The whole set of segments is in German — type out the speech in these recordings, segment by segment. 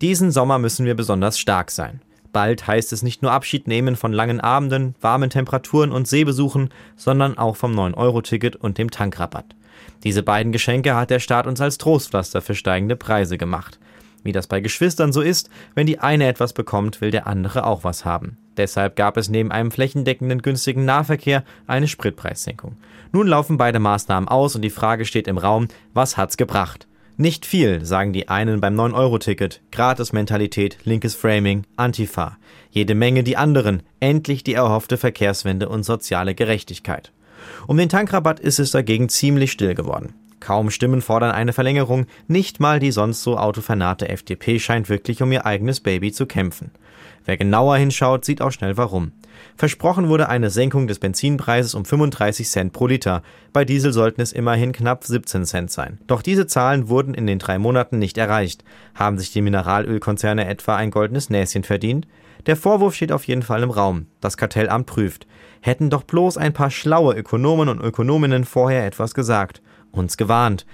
Diesen Sommer müssen wir besonders stark sein. Bald heißt es nicht nur Abschied nehmen von langen Abenden, warmen Temperaturen und Seebesuchen, sondern auch vom 9-Euro-Ticket und dem Tankrabatt. Diese beiden Geschenke hat der Staat uns als Trostpflaster für steigende Preise gemacht. Wie das bei Geschwistern so ist, wenn die eine etwas bekommt, will der andere auch was haben. Deshalb gab es neben einem flächendeckenden günstigen Nahverkehr eine Spritpreissenkung. Nun laufen beide Maßnahmen aus und die Frage steht im Raum, was hat's gebracht? Nicht viel, sagen die einen beim 9-Euro-Ticket, Gratis-Mentalität, linkes Framing, Antifa. Jede Menge die anderen, endlich die erhoffte Verkehrswende und soziale Gerechtigkeit. Um den Tankrabatt ist es dagegen ziemlich still geworden. Kaum Stimmen fordern eine Verlängerung, nicht mal die sonst so autofanate FDP scheint wirklich um ihr eigenes Baby zu kämpfen. Wer genauer hinschaut, sieht auch schnell warum. Versprochen wurde eine Senkung des Benzinpreises um 35 Cent pro Liter. Bei Diesel sollten es immerhin knapp 17 Cent sein. Doch diese Zahlen wurden in den drei Monaten nicht erreicht. Haben sich die Mineralölkonzerne etwa ein goldenes Näschen verdient? Der Vorwurf steht auf jeden Fall im Raum. Das Kartellamt prüft. Hätten doch bloß ein paar schlaue Ökonomen und Ökonominnen vorher etwas gesagt uns gewarnt.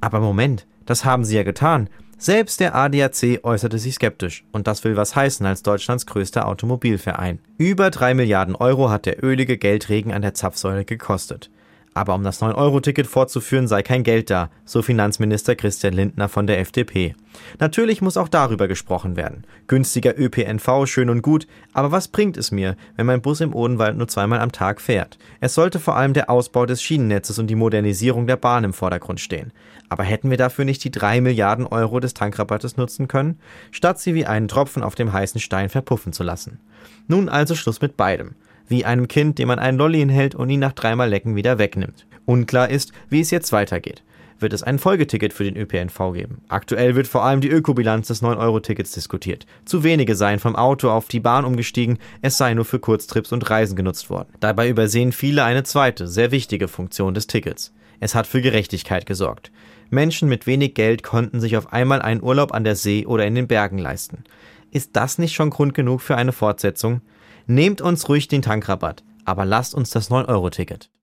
Aber Moment, das haben sie ja getan. Selbst der ADAC äußerte sich skeptisch. Und das will was heißen als Deutschlands größter Automobilverein. Über drei Milliarden Euro hat der ölige Geldregen an der Zapfsäule gekostet. Aber um das 9-Euro-Ticket fortzuführen, sei kein Geld da, so Finanzminister Christian Lindner von der FDP. Natürlich muss auch darüber gesprochen werden. Günstiger ÖPNV schön und gut, aber was bringt es mir, wenn mein Bus im Odenwald nur zweimal am Tag fährt? Es sollte vor allem der Ausbau des Schienennetzes und die Modernisierung der Bahn im Vordergrund stehen. Aber hätten wir dafür nicht die drei Milliarden Euro des Tankrabattes nutzen können, statt sie wie einen Tropfen auf dem heißen Stein verpuffen zu lassen? Nun also Schluss mit beidem wie einem Kind, dem man einen Lolli hinhält und ihn nach dreimal Lecken wieder wegnimmt. Unklar ist, wie es jetzt weitergeht. Wird es ein Folgeticket für den ÖPNV geben? Aktuell wird vor allem die Ökobilanz des 9-Euro-Tickets diskutiert. Zu wenige seien vom Auto auf die Bahn umgestiegen, es sei nur für Kurztrips und Reisen genutzt worden. Dabei übersehen viele eine zweite, sehr wichtige Funktion des Tickets. Es hat für Gerechtigkeit gesorgt. Menschen mit wenig Geld konnten sich auf einmal einen Urlaub an der See oder in den Bergen leisten. Ist das nicht schon Grund genug für eine Fortsetzung? Nehmt uns ruhig den Tankrabatt, aber lasst uns das 9-Euro-Ticket.